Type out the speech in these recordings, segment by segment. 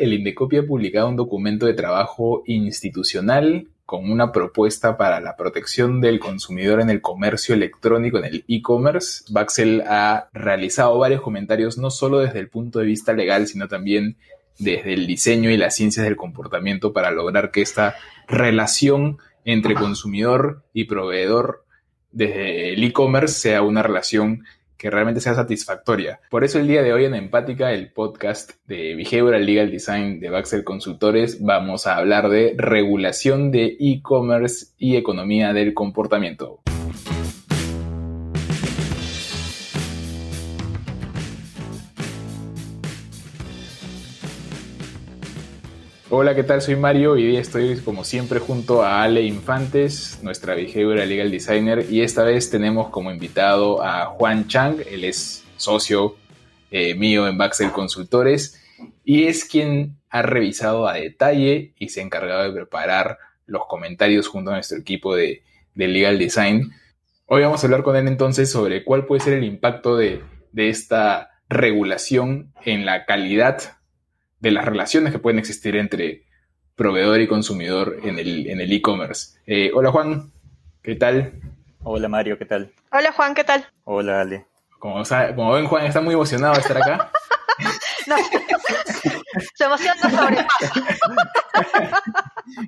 El Indecopi ha publicado un documento de trabajo institucional con una propuesta para la protección del consumidor en el comercio electrónico, en el e-commerce. Baxel ha realizado varios comentarios, no solo desde el punto de vista legal, sino también desde el diseño y las ciencias del comportamiento para lograr que esta relación entre consumidor y proveedor desde el e-commerce sea una relación que realmente sea satisfactoria. Por eso el día de hoy en Empática, el podcast de Behavioral Legal Design de Baxter Consultores, vamos a hablar de regulación de e-commerce y economía del comportamiento. Hola, ¿qué tal? Soy Mario y hoy estoy como siempre junto a Ale Infantes, nuestra behavioral legal designer, y esta vez tenemos como invitado a Juan Chang, él es socio eh, mío en Baxel Consultores y es quien ha revisado a detalle y se ha encargado de preparar los comentarios junto a nuestro equipo de, de legal design. Hoy vamos a hablar con él entonces sobre cuál puede ser el impacto de, de esta regulación en la calidad de las relaciones que pueden existir entre proveedor y consumidor en el en el e-commerce. Eh, hola Juan, ¿qué tal? Hola Mario, ¿qué tal? Hola Juan, ¿qué tal? Hola Ale. Como, como ven, Juan está muy emocionado de estar acá. no, su emoción no sobrepasa.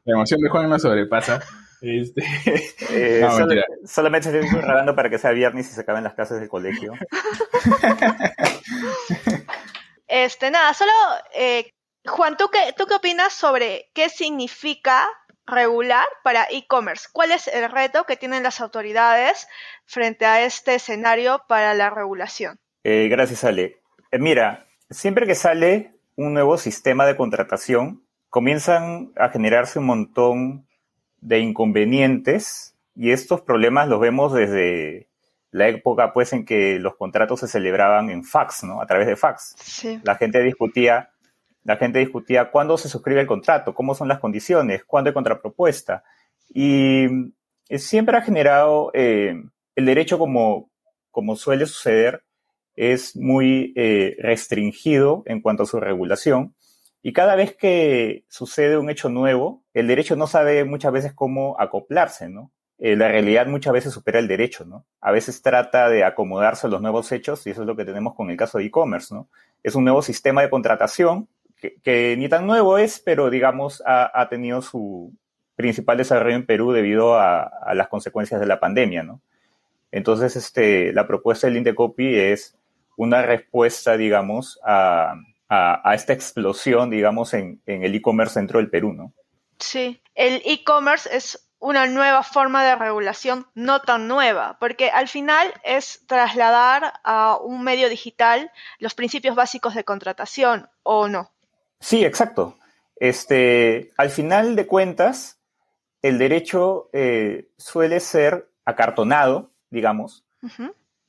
La emoción de Juan no sobrepasa. Este... Eh, solamente estoy rogando para que sea viernes y se acaben las clases del colegio. Este, nada, solo, eh, Juan, ¿tú qué, ¿tú qué opinas sobre qué significa regular para e-commerce? ¿Cuál es el reto que tienen las autoridades frente a este escenario para la regulación? Eh, gracias, Ale. Eh, mira, siempre que sale un nuevo sistema de contratación, comienzan a generarse un montón de inconvenientes y estos problemas los vemos desde la época pues en que los contratos se celebraban en fax, ¿no? A través de fax. La gente discutía, la gente discutía cuándo se suscribe el contrato, cómo son las condiciones, cuándo hay contrapropuesta. Y eh, siempre ha generado eh, el derecho como, como suele suceder, es muy eh, restringido en cuanto a su regulación. Y cada vez que sucede un hecho nuevo, el derecho no sabe muchas veces cómo acoplarse, ¿no? Eh, la realidad muchas veces supera el derecho, ¿no? A veces trata de acomodarse a los nuevos hechos y eso es lo que tenemos con el caso de e-commerce, ¿no? Es un nuevo sistema de contratación que, ni tan nuevo es, pero digamos ha, tenido su principal desarrollo en Perú debido a, las consecuencias de la pandemia, ¿no? Entonces, este, la propuesta del Indecopy es una respuesta, digamos, a, esta explosión, digamos, en, en el e-commerce dentro del Perú, ¿no? Sí, el e-commerce es una nueva forma de regulación no tan nueva, porque al final es trasladar a un medio digital los principios básicos de contratación, ¿o no? Sí, exacto. Este, al final de cuentas, el derecho eh, suele ser acartonado, digamos,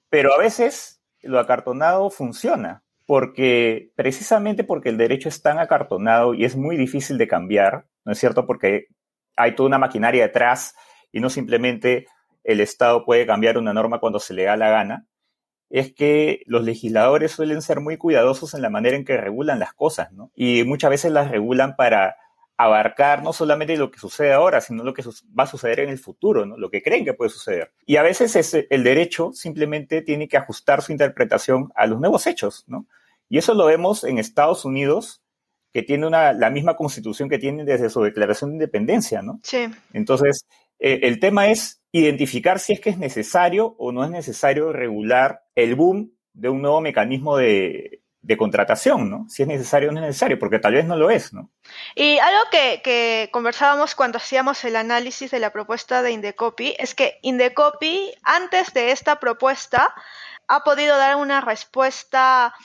pero a veces lo acartonado funciona, porque precisamente porque el derecho es tan acartonado y es muy difícil de cambiar, ¿no es cierto? Porque hay toda una maquinaria detrás y no simplemente el Estado puede cambiar una norma cuando se le da la gana, es que los legisladores suelen ser muy cuidadosos en la manera en que regulan las cosas, ¿no? Y muchas veces las regulan para abarcar no solamente lo que sucede ahora, sino lo que va a suceder en el futuro, ¿no? Lo que creen que puede suceder. Y a veces el derecho simplemente tiene que ajustar su interpretación a los nuevos hechos, ¿no? Y eso lo vemos en Estados Unidos que tiene una, la misma constitución que tiene desde su declaración de independencia, ¿no? Sí. Entonces, eh, el tema es identificar si es que es necesario o no es necesario regular el boom de un nuevo mecanismo de, contratación, ¿no? Si es necesario o no es necesario, porque tal vez no lo es, ¿no? Y algo que, que, conversábamos cuando hacíamos el análisis de la propuesta de Indecopy es que Indecopy, antes de esta propuesta, ha podido dar una respuesta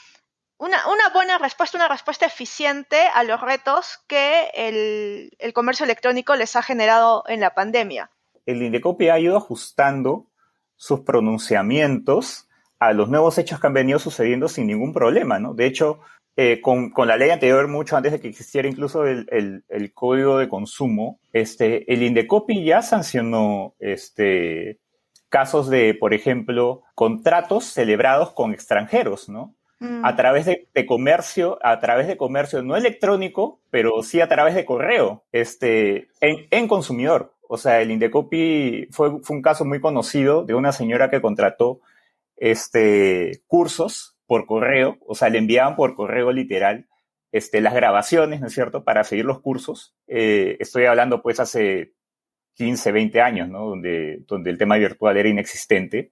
una, buena respuesta, una respuesta eficiente a los retos que el, comercio electrónico les ha generado en la pandemia. El Indecopi ha ido ajustando sus pronunciamientos a los nuevos hechos que han venido sucediendo sin ningún problema, ¿no? De hecho, eh, con, la ley anterior, mucho antes de que existiera incluso el, código de consumo, este, el Indecopi ya sancionó este, casos de, por ejemplo, contratos celebrados con extranjeros, ¿no? Mm. A través de, comercio, a través de comercio no electrónico, pero sí a través de correo, este, en, consumidor. O sea, el Indecopi fue, fue un caso muy conocido de una señora que contrató este, cursos por correo, o sea, le enviaban por correo literal este, las grabaciones, ¿no es cierto?, para seguir los cursos. Eh, estoy hablando pues hace 15, 20 años, ¿no? Donde, donde el tema virtual era inexistente.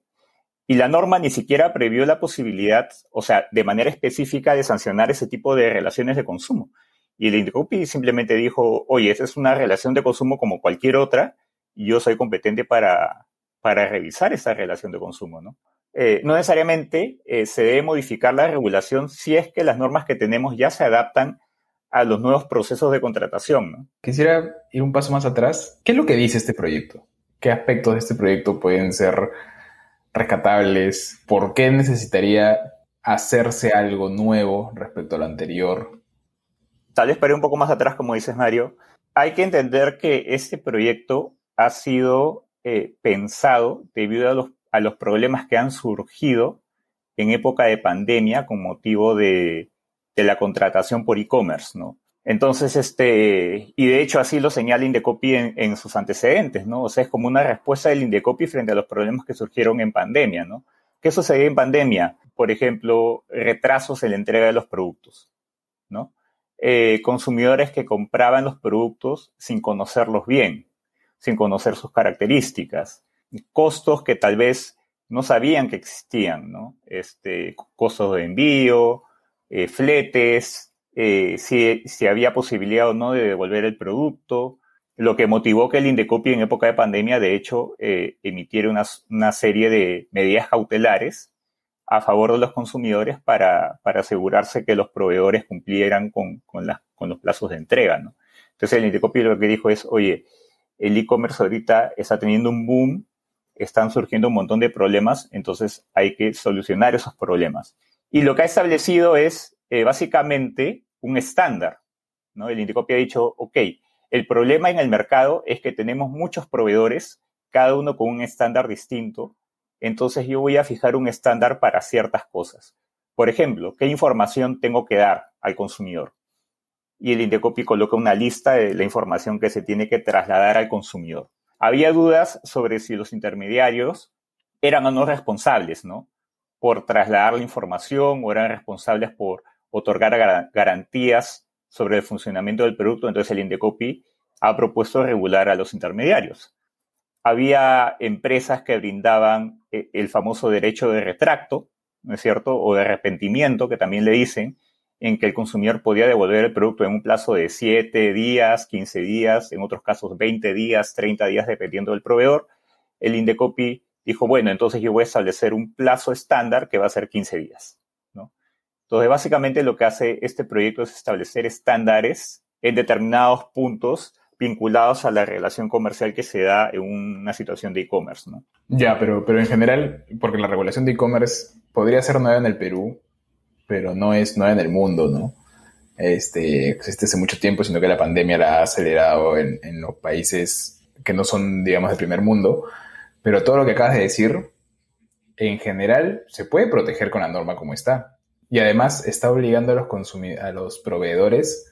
Y la norma ni siquiera previó la posibilidad, o sea, de manera específica de sancionar ese tipo de relaciones de consumo. Y el Indecopi simplemente dijo, oye, esa es una relación de consumo como cualquier otra, y yo soy competente para, para revisar esa relación de consumo, ¿no? Eh, no necesariamente eh, se debe modificar la regulación si es que las normas que tenemos ya se adaptan a los nuevos procesos de contratación. Quisiera ir un paso más atrás. ¿Qué es lo que dice este proyecto? ¿Qué aspectos de este proyecto pueden ser rescatables? ¿Por qué necesitaría hacerse algo nuevo respecto a lo anterior? Tal vez para ir un poco más atrás, como dices Mario, hay que entender que este proyecto ha sido eh, pensado debido a los, a los problemas que han surgido en época de pandemia con motivo de, de la contratación por e-commerce, ¿no? Entonces, este, y de hecho así lo señala Indecopi en, sus antecedentes, ¿no? O sea, es como una respuesta del Indecopi frente a los problemas que surgieron en pandemia, ¿no? ¿Qué sucedió en pandemia? Por ejemplo, retrasos en la entrega de los productos, ¿no? Eh, consumidores que compraban los productos sin conocerlos bien, sin conocer sus características, costos que tal vez no sabían que existían, ¿no? Este, costos de envío, eh, fletes, eh, si, había posibilidad o no de devolver el producto, lo que motivó que el Indecopi en época de pandemia, de hecho, eh, emitiera una, serie de medidas cautelares a favor de los consumidores para, asegurarse que los proveedores cumplieran con, con, los plazos de entrega. ¿no? Entonces el Indecopi lo que dijo es, oye, el e-commerce ahorita está teniendo un boom, están surgiendo un montón de problemas, entonces hay que solucionar esos problemas. Y lo que ha establecido es eh, básicamente un estándar. ¿no? El Indicopia ha dicho, ok, el problema en el mercado es que tenemos muchos proveedores, cada uno con un estándar distinto. Entonces yo voy a fijar un estándar para ciertas cosas. Por ejemplo, ¿qué información tengo que dar al consumidor? Y el Indecopi coloca una lista de la información que se tiene que trasladar al consumidor. Había dudas sobre si los intermediarios eran o no responsables, ¿no? por trasladar la información o eran responsables por otorgar garantías sobre el funcionamiento del producto. Entonces el Indecopi ha propuesto regular a los intermediarios. Había empresas que brindaban eh, el famoso derecho de retracto, ¿no es cierto? O de arrepentimiento, que también le dicen, en que el consumidor podía devolver el producto en un plazo de 7 días, 15 días, en otros casos 20 días, 30 días, dependiendo del proveedor. El Indecopi dijo, bueno, entonces yo voy a establecer un plazo estándar que va a ser 15 días. Entonces, básicamente lo que hace este proyecto es establecer estándares en determinados puntos vinculados a la relación comercial que se da en una situación de e-commerce. ¿no? Ya, pero, pero en general, porque la regulación de e-commerce podría ser nueva en el Perú, pero no es nueva en el mundo, ¿no? Este, existe hace mucho tiempo, sino que la pandemia la ha acelerado en, en los países que no son, digamos, del primer mundo. Pero todo lo que acabas de decir, en general, se puede proteger con la norma como está. Y además está obligando a los, a los proveedores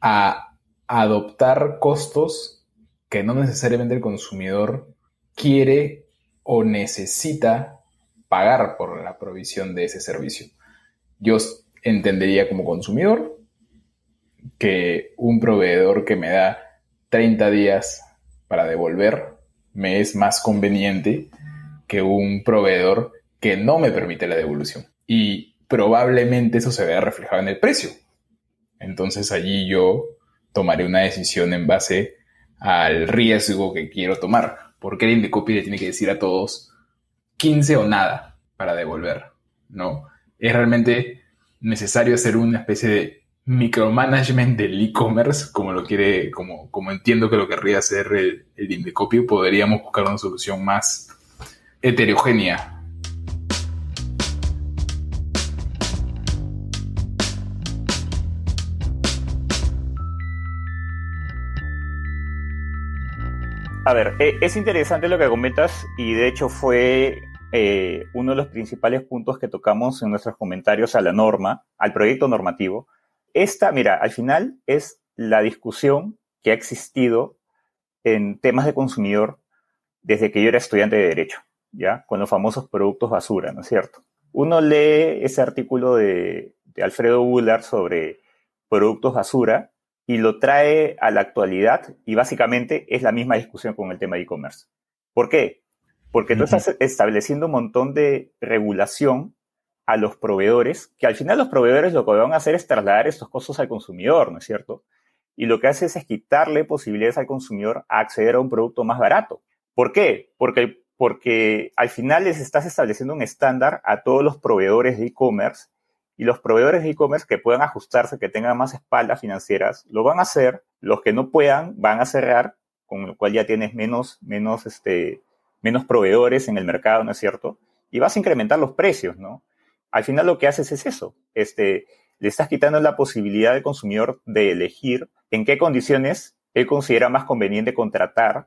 a adoptar costos que no necesariamente el consumidor quiere o necesita pagar por la provisión de ese servicio. Yo entendería como consumidor que un proveedor que me da 30 días para devolver me es más conveniente que un proveedor que no me permite la devolución. Y probablemente eso se vea reflejado en el precio. Entonces allí yo tomaré una decisión en base al riesgo que quiero tomar. Porque el Indecopi le tiene que decir a todos 15 o nada para devolver. No, es realmente necesario hacer una especie de micromanagement del e-commerce, como lo quiere, como, como entiendo que lo querría hacer el, el Indecopy, podríamos buscar una solución más heterogénea. A ver, e, es interesante lo que comentas y de hecho fue eh, uno de los principales puntos que tocamos en nuestros comentarios a la norma, al proyecto normativo. Esta, mira, al final es la discusión que ha existido en temas de consumidor desde que yo era estudiante de Derecho, ¿ya? Con los famosos productos basura, ¿no es cierto? Uno lee ese artículo de, de Alfredo Bullard sobre productos basura y lo trae a la actualidad y básicamente es la misma discusión con el tema de e-commerce. ¿Por qué? Porque tú estás estableciendo un montón de regulación a los proveedores, que al final los proveedores lo que van a hacer es trasladar estos costos al consumidor, ¿no es cierto? Y lo que hace es, quitarle posibilidades al consumidor a acceder a un producto más barato. ¿Por qué? Porque, porque al final les estás estableciendo un estándar a todos los proveedores de e-commerce y los proveedores de e-commerce que puedan ajustarse, que tengan más espaldas financieras, lo van a hacer. Los que no puedan van a cerrar, con lo cual ya tienes menos, menos, este, menos proveedores en el mercado, ¿no es cierto? Y vas a incrementar los precios, ¿no? Al final lo que haces es eso. Este, le estás quitando la posibilidad al consumidor de elegir en qué condiciones él considera más conveniente contratar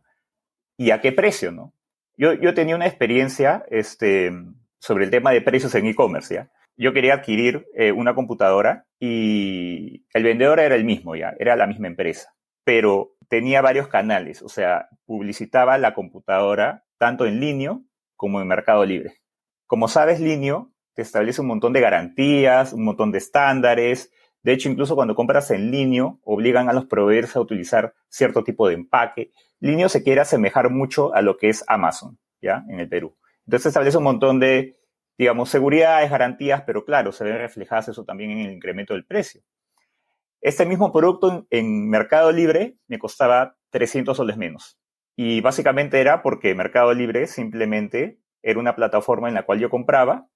y a qué precio, ¿no? Yo, yo tenía una experiencia este, sobre el tema de precios en e-commerce, ¿ya? Yo quería adquirir eh, una computadora y el vendedor era el mismo ya, era la misma empresa, pero tenía varios canales, o sea, publicitaba la computadora tanto en línea como en Mercado Libre. Como sabes, Linio te establece un montón de garantías, un montón de estándares. De hecho, incluso cuando compras en línea, obligan a los proveedores a utilizar cierto tipo de empaque. Linio se quiere asemejar mucho a lo que es Amazon, ¿ya? En el Perú. Entonces establece un montón de digamos, seguridades, garantías, pero claro, se ven reflejadas eso también en el incremento del precio. Este mismo producto en, Mercado Libre me costaba 300 soles menos. Y básicamente era porque Mercado Libre simplemente era una plataforma en la cual yo compraba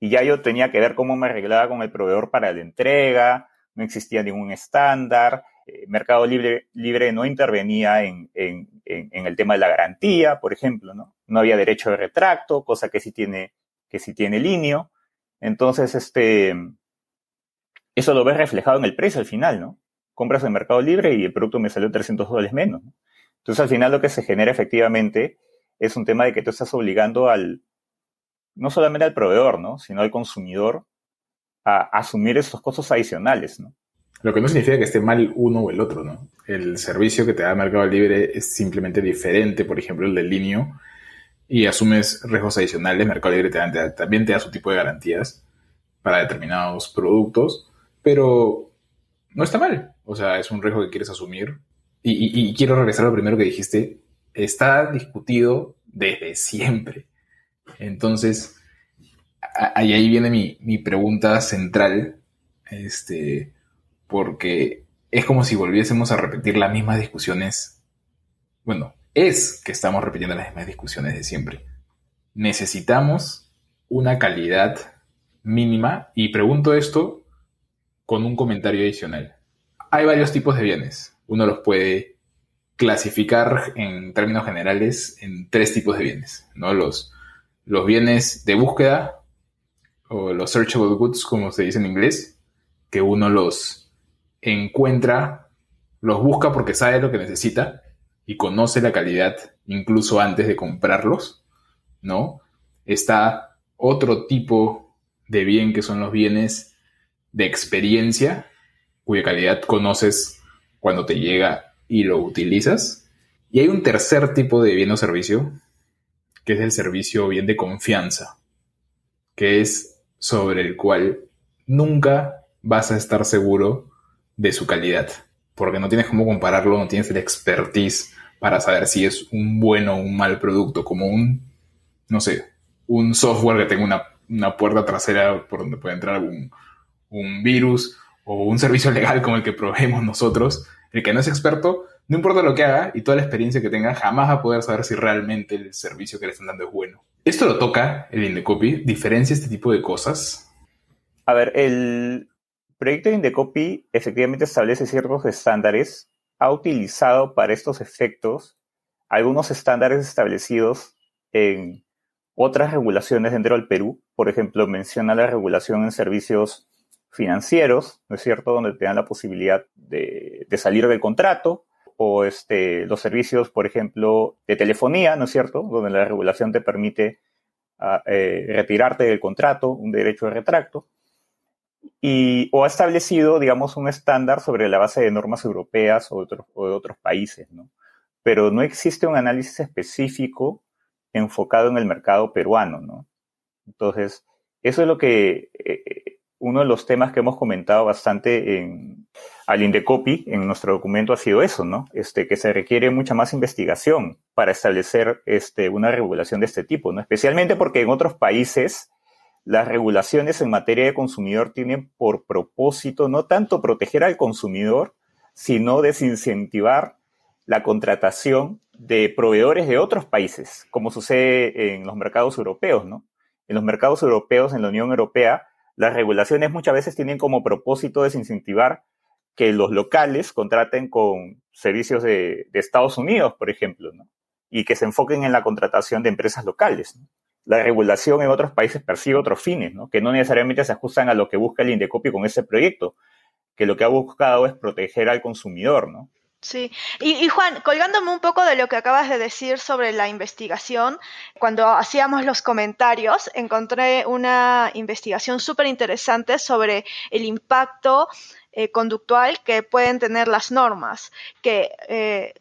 y ya yo tenía que ver cómo me arreglaba con el proveedor para la entrega, no existía ningún estándar, eh, Mercado Libre, Libre no intervenía en, en, en, el tema de la garantía, por ejemplo, ¿no? No había derecho de retracto, cosa que sí tiene que si tiene línea. Entonces, este, eso lo ves reflejado en el precio al final, ¿no? Compras en Mercado Libre y el producto me salió 300 dólares menos. Entonces, al final lo que se genera efectivamente es un tema de que tú estás obligando al, no solamente al proveedor, ¿no? Sino al consumidor a asumir esos costos adicionales, ¿no? Lo que no significa que esté mal uno o el otro, ¿no? El servicio que te da Mercado Libre es simplemente diferente, por ejemplo, el del línea y asumes riesgos adicionales, Mercado Libre también te da su tipo de garantías para determinados productos, pero no está mal. O sea, es un riesgo que quieres asumir. Y, quiero regresar a lo primero que dijiste. Está discutido desde siempre. Entonces, ahí, ahí viene mi, mi pregunta central. Este, porque es como si volviésemos a repetir las mismas discusiones. Bueno, es que estamos repitiendo las mismas discusiones de siempre. Necesitamos una calidad mínima y pregunto esto con un comentario adicional. Hay varios tipos de bienes. Uno los puede clasificar en términos generales en tres tipos de bienes, ¿no? Los, los bienes de búsqueda o los searchable goods, como se dice en inglés, que uno los encuentra, los busca porque sabe lo que necesita y conoce la calidad incluso antes de comprarlos, ¿no? Está otro tipo de bien que son los bienes de experiencia, cuya calidad conoces cuando te llega y lo utilizas. Y hay un tercer tipo de bien o servicio, que es el servicio bien de confianza, que es sobre el cual nunca vas a estar seguro de su calidad, porque no tienes cómo compararlo, no tienes el expertise para saber si es un bueno o un mal producto, como un, no sé, un software que tenga una, una puerta trasera por donde puede entrar un, un virus o un servicio legal como el que proveemos nosotros, el que no es experto, no importa lo que haga y toda la experiencia que tenga, jamás va a poder saber si realmente el servicio que le están dando es bueno. Esto lo toca el Indecopy, diferencia este tipo de cosas. A ver, el proyecto de Indecopy efectivamente establece ciertos estándares ha utilizado para estos efectos algunos estándares establecidos en otras regulaciones dentro del Perú. Por ejemplo, menciona la regulación en servicios financieros, ¿no es cierto?, donde te dan la posibilidad de, salir del contrato, o este, los servicios, por ejemplo, de telefonía, ¿no es cierto?, donde la regulación te permite eh, retirarte del contrato, un derecho de retracto, y, o ha establecido, digamos, un estándar sobre la base de normas europeas o, de otros países, ¿no? Pero no existe un análisis específico enfocado en el mercado peruano, ¿no? Entonces, eso es lo que, eh, uno de los temas que hemos comentado bastante en, al Indecopi, en nuestro documento, ha sido eso, ¿no? Este, que se requiere mucha más investigación para establecer este, una regulación de este tipo, ¿no? Especialmente porque en otros países las regulaciones en materia de consumidor tienen por propósito no tanto proteger al consumidor, sino desincentivar la contratación de proveedores de otros países, como sucede en los mercados europeos, ¿no? En los mercados europeos, en la Unión Europea, las regulaciones muchas veces tienen como propósito desincentivar que los locales contraten con servicios de, Estados Unidos, por ejemplo, ¿no? y que se enfoquen en la contratación de empresas locales. La regulación en otros países persigue otros fines, ¿no? que no necesariamente se ajustan a lo que busca el Indecopi con ese proyecto, que lo que ha buscado es proteger al consumidor, ¿no? Sí, y, Juan, colgándome un poco de lo que acabas de decir sobre la investigación, cuando hacíamos los comentarios, encontré una investigación súper interesante sobre el impacto eh, conductual que pueden tener las normas, que eh,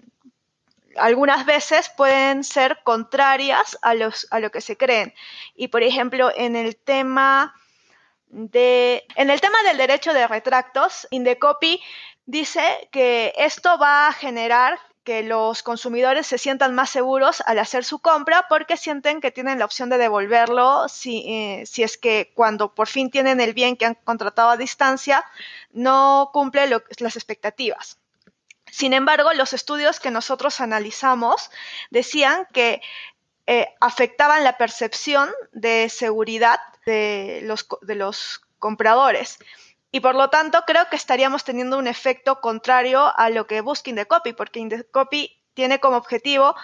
algunas veces pueden ser contrarias a, los, a lo que se creen. Y por ejemplo, en el tema de, en el tema del derecho de retractos, Indecopi dice que esto va a generar que los consumidores se sientan más seguros al hacer su compra porque sienten que tienen la opción de devolverlo si, eh, si es que cuando por fin tienen el bien que han contratado a distancia no cumple las expectativas. Sin embargo, los estudios que nosotros analizamos decían que eh, afectaban la percepción de seguridad de los, de los compradores. Y por lo tanto, creo que estaríamos teniendo un efecto contrario a lo que busca Indecopy, porque Indecopy tiene como objetivo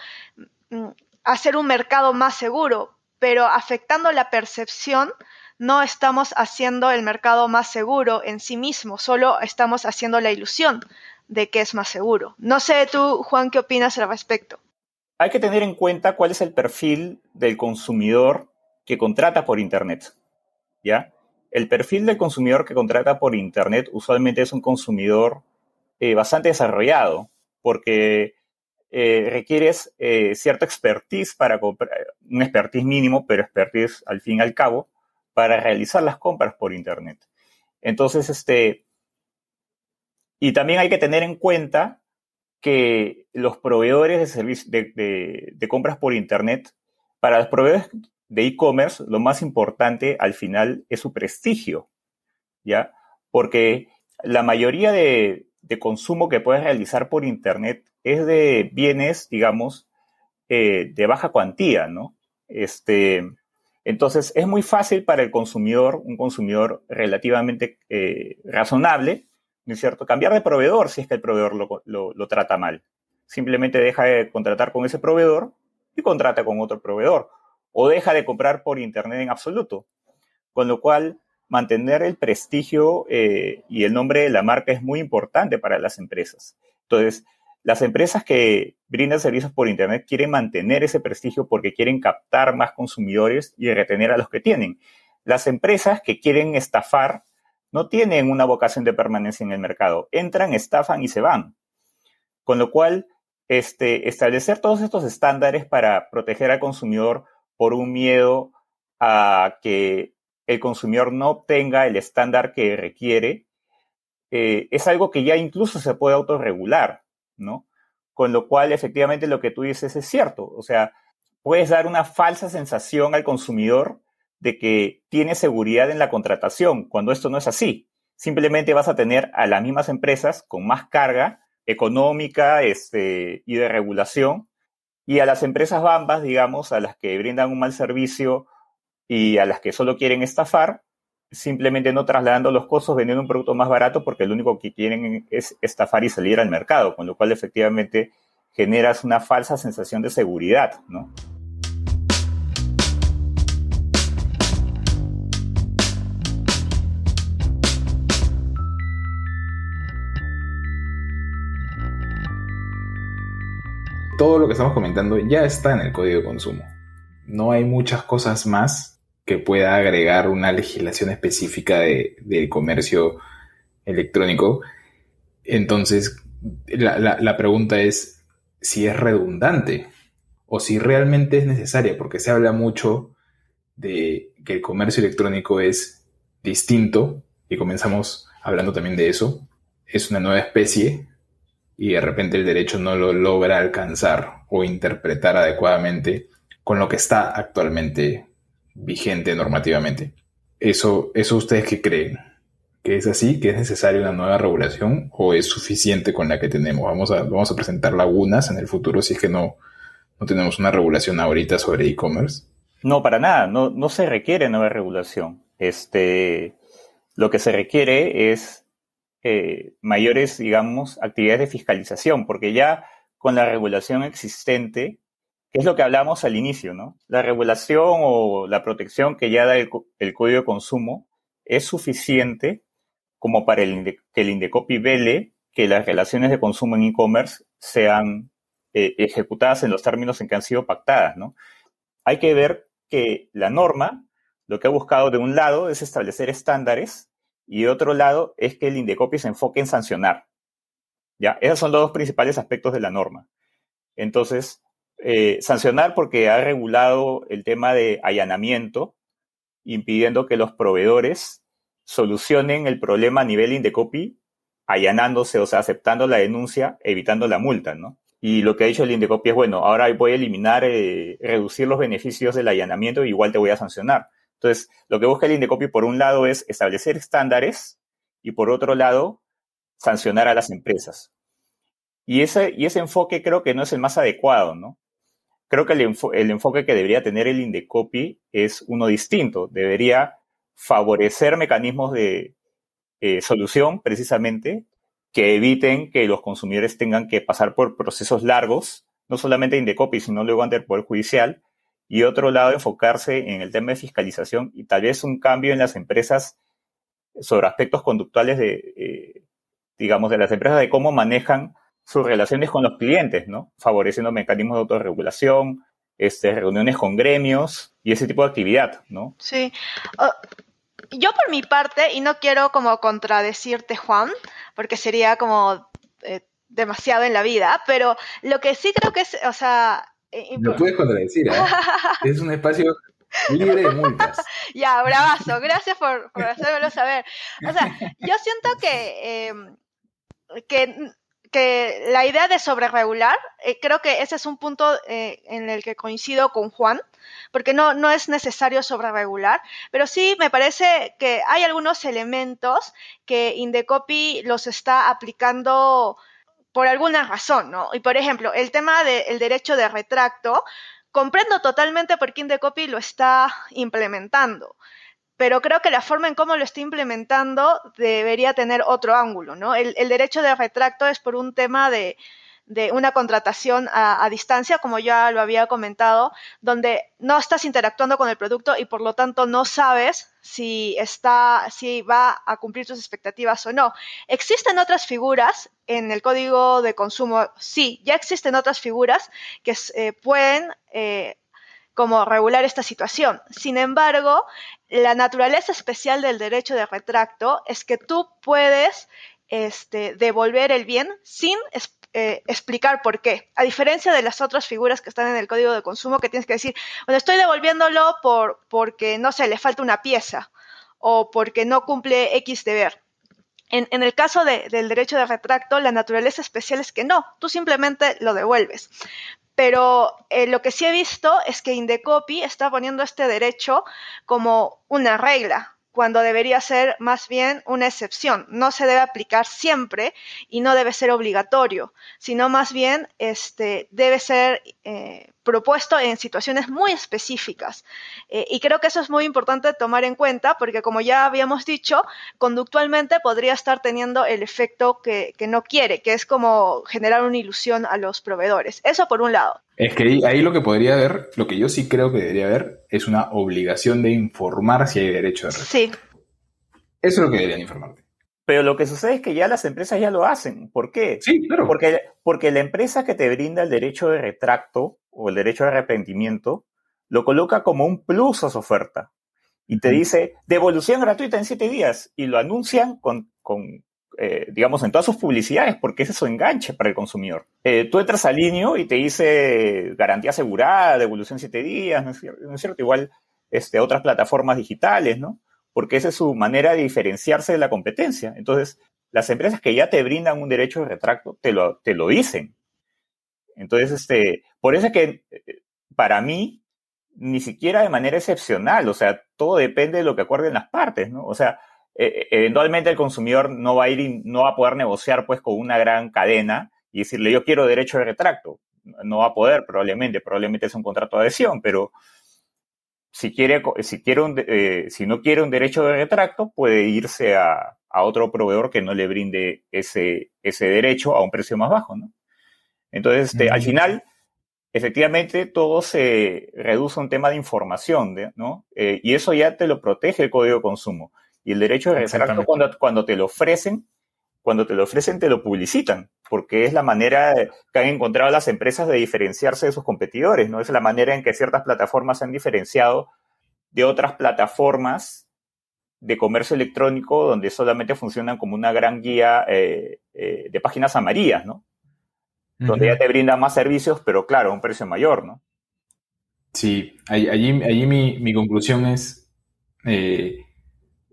mm, hacer un mercado más seguro, pero afectando la percepción, no estamos haciendo el mercado más seguro en sí mismo, solo estamos haciendo la ilusión de que es más seguro. No sé tú, Juan, qué opinas al respecto. Hay que tener en cuenta cuál es el perfil del consumidor que contrata por Internet. ¿Ya? El perfil del consumidor que contrata por Internet usualmente es un consumidor eh, bastante desarrollado, porque eh, requieres eh, cierta expertise para comprar, un expertise mínimo, pero expertise al fin y al cabo, para realizar las compras por Internet. Entonces, este, y también hay que tener en cuenta que los proveedores de, de, de compras por Internet, para los proveedores de e-commerce, lo más importante al final es su prestigio, ¿ya? Porque la mayoría de, consumo que puedes realizar por Internet es de bienes, digamos, eh, de baja cuantía, ¿no? Este, entonces, es muy fácil para el consumidor, un consumidor relativamente eh, razonable, ¿no es cierto?, cambiar de proveedor si es que el proveedor lo, lo trata mal. Simplemente deja de contratar con ese proveedor y contrata con otro proveedor o deja de comprar por Internet en absoluto. Con lo cual, mantener el prestigio eh, y el nombre de la marca es muy importante para las empresas. Entonces, las empresas que brindan servicios por Internet quieren mantener ese prestigio porque quieren captar más consumidores y retener a los que tienen. Las empresas que quieren estafar no tienen una vocación de permanencia en el mercado. Entran, estafan y se van. Con lo cual, este, establecer todos estos estándares para proteger al consumidor por un miedo a que el consumidor no obtenga el estándar que requiere, eh, es algo que ya incluso se puede autorregular, ¿no? Con lo cual, efectivamente, lo que tú dices es cierto. O sea, puedes dar una falsa sensación al consumidor de que tiene seguridad en la contratación, cuando esto no es así. Simplemente vas a tener a las mismas empresas con más carga económica este, y de regulación y a las empresas bambas, digamos, a las que brindan un mal servicio y a las que solo quieren estafar, simplemente no trasladando los costos, vendiendo un producto más barato porque lo único que quieren es estafar y salir al mercado, con lo cual efectivamente generas una falsa sensación de seguridad, ¿no? Todo lo que estamos comentando ya está en el código de consumo. no hay muchas cosas más que pueda agregar una legislación específica de, del comercio electrónico. Entonces, la, la pregunta es si es redundante o si realmente es necesaria, porque se habla mucho de que el comercio electrónico es distinto, y comenzamos hablando también de eso, es una nueva especie y de repente el derecho no lo logra alcanzar o interpretar adecuadamente con lo que está actualmente vigente normativamente. Eso, eso ustedes qué creen? ¿Que es así? ¿Que es necesaria una nueva regulación o es suficiente con la que tenemos? Vamos a, vamos a presentar lagunas en el futuro si es que no, no tenemos una regulación ahorita sobre e-commerce. No, para nada, no, no se requiere nueva regulación. Este, lo que se requiere es eh, mayores, digamos, actividades de fiscalización, porque ya con la regulación existente, que es lo que hablamos al inicio, ¿no? La regulación o la protección que ya da el, código de consumo es suficiente como para el, que el Indecopi vele que las relaciones de consumo en e-commerce sean eh, ejecutadas en los términos en que han sido pactadas, ¿no? Hay que ver que la norma lo que ha buscado de un lado es establecer estándares y otro lado es que el Indecopi se enfoque en sancionar. ¿Ya? Esos son los dos principales aspectos de la norma. Entonces, eh, sancionar porque ha regulado el tema de allanamiento, impidiendo que los proveedores solucionen el problema a nivel Indecopi allanándose, o sea, aceptando la denuncia, evitando la multa, ¿no? Y lo que ha dicho el Indecopi es, bueno, ahora voy a eliminar, eh, reducir los beneficios del allanamiento igual te voy a sancionar. Entonces, lo que busca el Indecopi por un lado es establecer estándares y por otro lado, sancionar a las empresas. Y ese, y ese enfoque creo que no es el más adecuado, ¿no? Creo que el, enfoque que debería tener el Indecopi es uno distinto. Debería favorecer mecanismos de eh, solución, precisamente, que eviten que los consumidores tengan que pasar por procesos largos, no solamente Indecopi, sino luego ante el Poder Judicial, y otro lado enfocarse en el tema de fiscalización y tal vez un cambio en las empresas sobre aspectos conductuales de, eh, digamos, de las empresas de cómo manejan sus relaciones con los clientes, ¿no? Favoreciendo mecanismos de autorregulación, este, reuniones con gremios y ese tipo de actividad, ¿no? Sí. Oh, yo por mi parte, y no quiero como contradecirte, Juan, porque sería como eh, demasiado en la vida, pero lo que sí creo que es, o sea... Eh, Lo puedes contradecir, ¿eh? es un espacio libre de multas. ya, bravazo, gracias por, por hacérmelo saber. O sea, yo siento que, em, que que la idea de sobreregular, eh, creo que ese es un punto eh, en el que coincido con Juan, porque no, no es necesario sobreregular, pero sí me parece que hay algunos elementos que Indecopy los está aplicando por alguna razón, ¿no? Y por ejemplo, el tema del derecho de retracto, comprendo totalmente por qué Indecopy lo está implementando pero creo que la forma en cómo lo está implementando debería tener otro ángulo, ¿no? El, derecho de retracto es por un tema de, una contratación a, distancia, como ya lo había comentado, donde no estás interactuando con el producto y por lo tanto no sabes si está, si va a cumplir tus expectativas o no. ¿Existen otras figuras en el código de consumo? Sí, ya existen otras figuras que eh, pueden eh, como regular esta situación. Sin embargo, la naturaleza especial del derecho de retracto es que tú puedes este, devolver el bien sin eh, explicar por qué. A diferencia de las otras figuras que están en el código de consumo que tienes que decir, bueno, estoy devolviéndolo por, porque, no sé, le falta una pieza o porque no cumple X deber. En, el caso del derecho de retracto, la naturaleza especial es que no, tú simplemente lo devuelves. Pero eh, lo que sí he visto es que Indecopy está poniendo este derecho como una regla, cuando debería ser más bien una excepción. No se debe aplicar siempre y no debe ser obligatorio, sino más bien este, debe ser eh, propuesto en situaciones muy específicas. Eh, y creo que eso es muy importante tomar en cuenta porque, como ya habíamos dicho, conductualmente podría estar teniendo el efecto que, que no quiere, que es como generar una ilusión a los proveedores. Eso por un lado. Es que ahí lo que podría haber, lo que yo sí creo que debería haber, es una obligación de informar si hay derecho de retracto. Sí. Eso es lo que deberían informarte. Pero lo que sucede es que ya las empresas ya lo hacen. ¿Por qué? Sí, claro. Porque, porque la empresa que te brinda el derecho de retracto o el derecho de arrepentimiento, lo coloca como un plus a su oferta y te dice devolución gratuita en siete días y lo anuncian con, con eh, digamos, en todas sus publicidades porque ese es su enganche para el consumidor. Eh, tú entras al Linio y te dice garantía asegurada, devolución siete días, ¿no es cierto? ¿No es? Igual este, otras plataformas digitales, ¿no? Porque esa es su manera de diferenciarse de la competencia. Entonces, las empresas que ya te brindan un derecho de retracto te lo, te lo dicen. Entonces, este, por eso es que eh, para mí ni siquiera de manera excepcional, o sea, todo depende de lo que acuerden las partes, ¿no? O sea, e, e, eventualmente el consumidor no va a ir y no va a poder negociar pues con una gran cadena y decirle yo quiero derecho de retracto. No va a poder probablemente, probablemente es un contrato de adhesión, pero si quiere, si quiere un, eh, si no quiere un derecho de retracto, puede irse a, a, otro proveedor que no le brinde ese, ese derecho a un precio más bajo, ¿no? Entonces, este, al final, efectivamente todo se reduce a un tema de información, ¿no? Eh, y eso ya te lo protege el código de consumo. Y el derecho de retracto cuando, cuando te lo ofrecen, cuando te lo ofrecen te lo publicitan, porque es la manera que han encontrado las empresas de diferenciarse de sus competidores, ¿no? Es la manera en que ciertas plataformas se han diferenciado de otras plataformas de comercio electrónico donde solamente funcionan como una gran guía eh, eh, de páginas amarillas, ¿no? donde ya te brinda más servicios, pero claro, a un precio mayor, ¿no? Sí, allí, allí mi, conclusión es eh,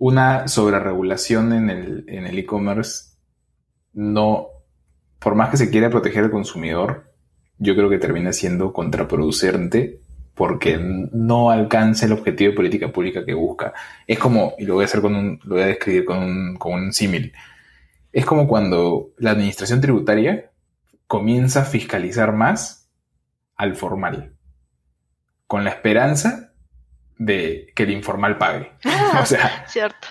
una sobreregulación en el e-commerce no, por más que se quiera proteger al consumidor, yo creo que termina siendo contraproducente porque no alcanza el objetivo de política pública que busca. Es como, y lo voy a hacer con un, lo voy a describir con un, con un símil. Es como cuando la administración tributaria comienza a fiscalizar más al formal, con la esperanza de que el informal pague. o sea, cierto.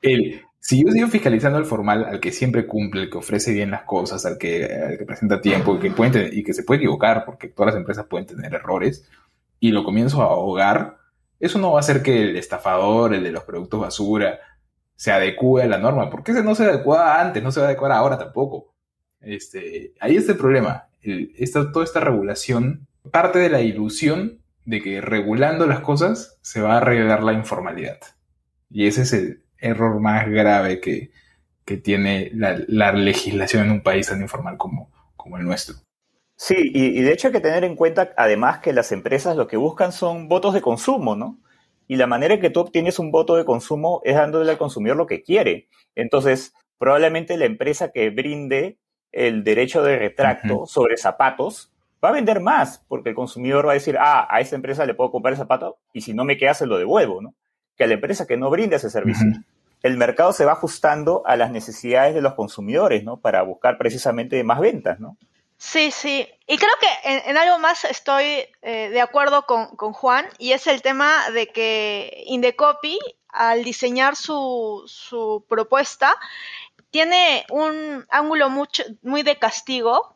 El, si yo sigo fiscalizando al formal, al que siempre cumple, al que ofrece bien las cosas, al que, presenta tiempo que puede y que se puede equivocar, porque todas las empresas pueden tener errores, y lo comienzo a ahogar, eso no va a hacer que el estafador, el de los productos basura, se adecue a la norma, porque ese no se adecuaba antes, no se va a adecuar ahora tampoco. Este, ahí está el problema. toda esta regulación parte de la ilusión de que regulando las cosas se va a arreglar la informalidad. Y ese es el error más grave que, tiene la, legislación en un país tan informal como, como el nuestro. Sí, y, y, de hecho hay que tener en cuenta además que las empresas lo que buscan son votos de consumo, ¿no? Y la manera en que tú obtienes un voto de consumo es dándole al consumidor lo que quiere. Entonces, probablemente la empresa que brinde el derecho de retracto sobre zapatos, va a vender más, porque el consumidor va a decir, ah, a esa empresa le puedo comprar el zapato y si no me queda se lo devuelvo, ¿no? Que a la empresa que no brinda ese servicio. El mercado se va ajustando a las necesidades de los consumidores, ¿no? Para buscar precisamente más ventas, ¿no? Sí, sí. Y creo que en, algo más estoy eh, de acuerdo con, Juan, y es el tema de que Indecopy, al diseñar su, su propuesta, tiene un ángulo mucho, muy de castigo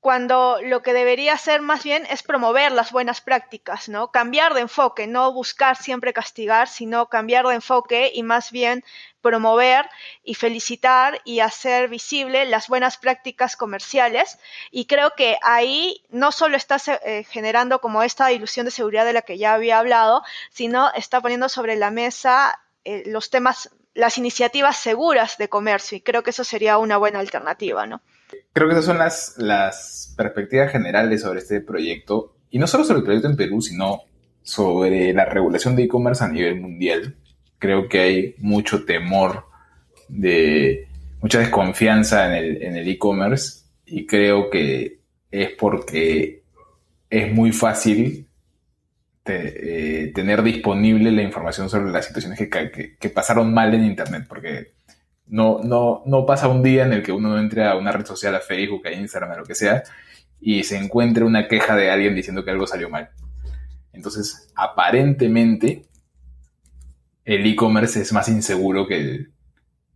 cuando lo que debería hacer más bien es promover las buenas prácticas, ¿no? Cambiar de enfoque, no buscar siempre castigar, sino cambiar de enfoque y más bien promover y felicitar y hacer visible las buenas prácticas comerciales. Y creo que ahí no solo está eh, generando como esta ilusión de seguridad de la que ya había hablado, sino está poniendo sobre la mesa eh, los temas las iniciativas seguras de comercio y creo que eso sería una buena alternativa, ¿no? Creo que esas son las, las perspectivas generales sobre este proyecto y no solo sobre el proyecto en Perú, sino sobre la regulación de e-commerce a nivel mundial. Creo que hay mucho temor de mucha desconfianza en el e-commerce y creo que es porque es muy fácil eh, tener disponible la información sobre las situaciones que, pasaron mal en Internet, porque no, no, no pasa un día en el que uno entre a una red social, a Facebook, a Instagram, a lo que sea, y se encuentre una queja de alguien diciendo que algo salió mal. Entonces, aparentemente, el e-commerce es más inseguro que el,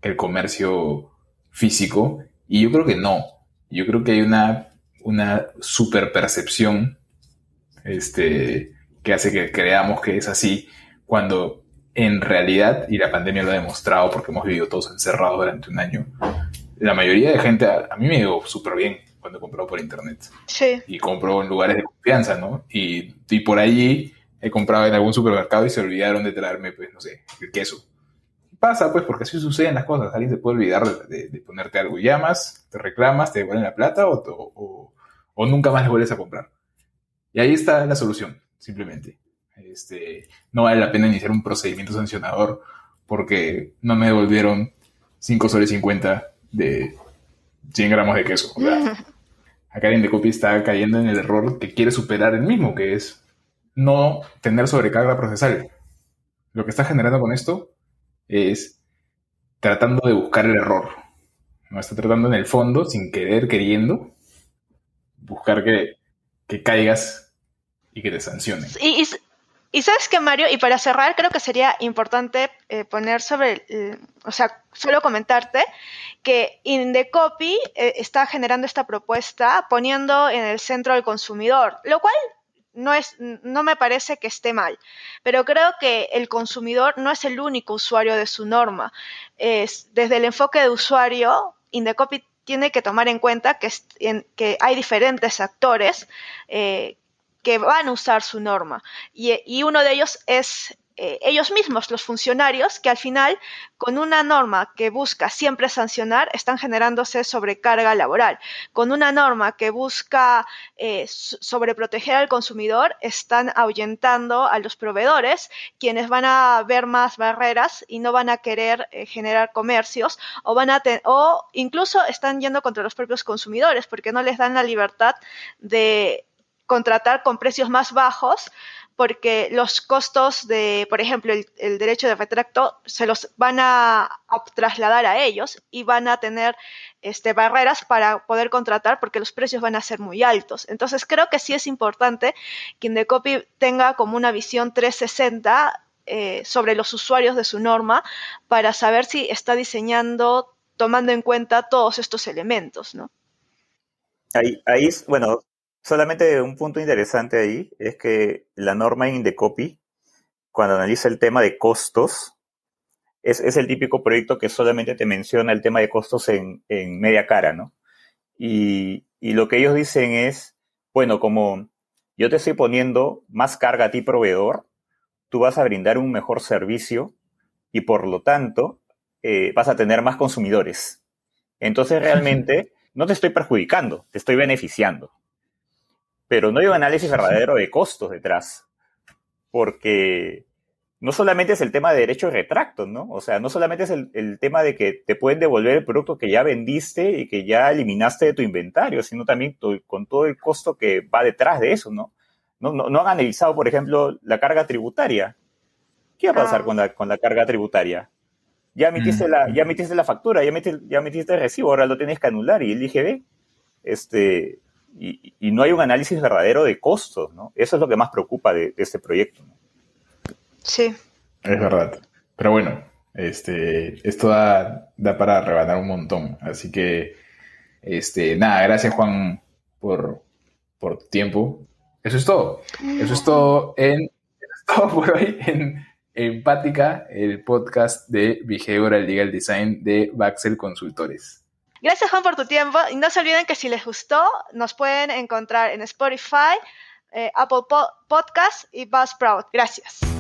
que el, comercio físico, y yo creo que no. Yo creo que hay una, una super percepción este, que hace que creamos que es así, cuando en realidad, y la pandemia lo ha demostrado porque hemos vivido todos encerrados durante un año, la mayoría de gente, a, mí me dio súper bien cuando compró por internet. Sí. Y compró en lugares de confianza, ¿no? Y, y por allí he comprado en algún supermercado y se olvidaron de traerme, pues, no sé, el queso. Pasa, pues, porque así suceden las cosas. Alguien se puede olvidar de, ponerte algo. Llamas, te reclamas, te devuelven la plata o, o, nunca más le vuelves a comprar. Y ahí está la solución, simplemente. Este, no vale la pena iniciar un procedimiento sancionador porque no me devolvieron 5 soles 50 de 100 gramos de queso. acá el Indecopi está cayendo en el error que quiere superar el mismo, que es no tener sobrecarga procesal. Lo que está generando con esto es tratando de buscar el error. No está tratando en el fondo, sin querer, queriendo, buscar que, caigas y que te sancionen. Y, y, sabes que, Mario, y para cerrar, creo que sería importante eh, poner sobre, o sea, solo comentarte que Indecopy eh, está generando esta propuesta poniendo en el centro al consumidor, lo cual no, es, no me parece que esté mal, pero creo que el consumidor no es el único usuario de su norma. Es, desde el enfoque de usuario, Indecopy tiene que tomar en cuenta que, que hay diferentes actores eh, que van a usar su norma y, y uno de ellos es eh, ellos mismos, los funcionarios, que al final, con una norma que busca siempre sancionar, están generándose sobrecarga laboral. Con una norma que busca eh, sobreproteger al consumidor, están ahuyentando a los proveedores, quienes van a ver más barreras y no van a querer eh, generar comercios o van a o incluso están yendo contra los propios consumidores porque no les dan la libertad de contratar con precios más bajos porque los costos de, por ejemplo, el, derecho de retracto se los van a, trasladar a ellos y van a tener este, barreras para poder contratar porque los precios van a ser muy altos. Entonces creo que sí es importante que Indecopy tenga como una visión 360 eh, sobre los usuarios de su norma para saber si está diseñando tomando en cuenta todos estos elementos, ¿no? Ahí, ahí bueno, Solamente un punto interesante ahí es que la norma Indecopy, cuando analiza el tema de costos, es, el típico proyecto que solamente te menciona el tema de costos en, media cara, ¿no? Y, y, lo que ellos dicen es, bueno, como yo te estoy poniendo más carga a ti proveedor, tú vas a brindar un mejor servicio y por lo tanto eh, vas a tener más consumidores. Entonces realmente no te estoy perjudicando, te estoy beneficiando pero no hay un análisis verdadero de costos detrás, porque no solamente es el tema de derecho de retracto, ¿no? O sea, no solamente es el, tema de que te pueden devolver el producto que ya vendiste y que ya eliminaste de tu inventario, sino también con todo el costo que va detrás de eso, ¿no? No, no, han analizado, por ejemplo, la carga tributaria. ¿Qué va a pasar ah. con, la, con la carga tributaria? Ya emitiste, la, ya emitiste la factura, ya emitiste, ya emitiste el recibo, ahora lo tienes que anular y el IGB este, y, no hay un análisis verdadero de costos, ¿no? Eso es lo que más preocupa de, este proyecto. Sí. Es verdad. Pero bueno, este, esto da, para rebanar un montón. Así que, este, nada, gracias Juan por, por tu tiempo. Eso es todo. Eso es todo en, todo por hoy en Empática, el podcast de Behavioral Legal Design de Baxel Consultores. Gracias Juan por tu tiempo y no se olviden que si les gustó nos pueden encontrar en Spotify, eh, Apple Podcast y Buzzsprout. Gracias.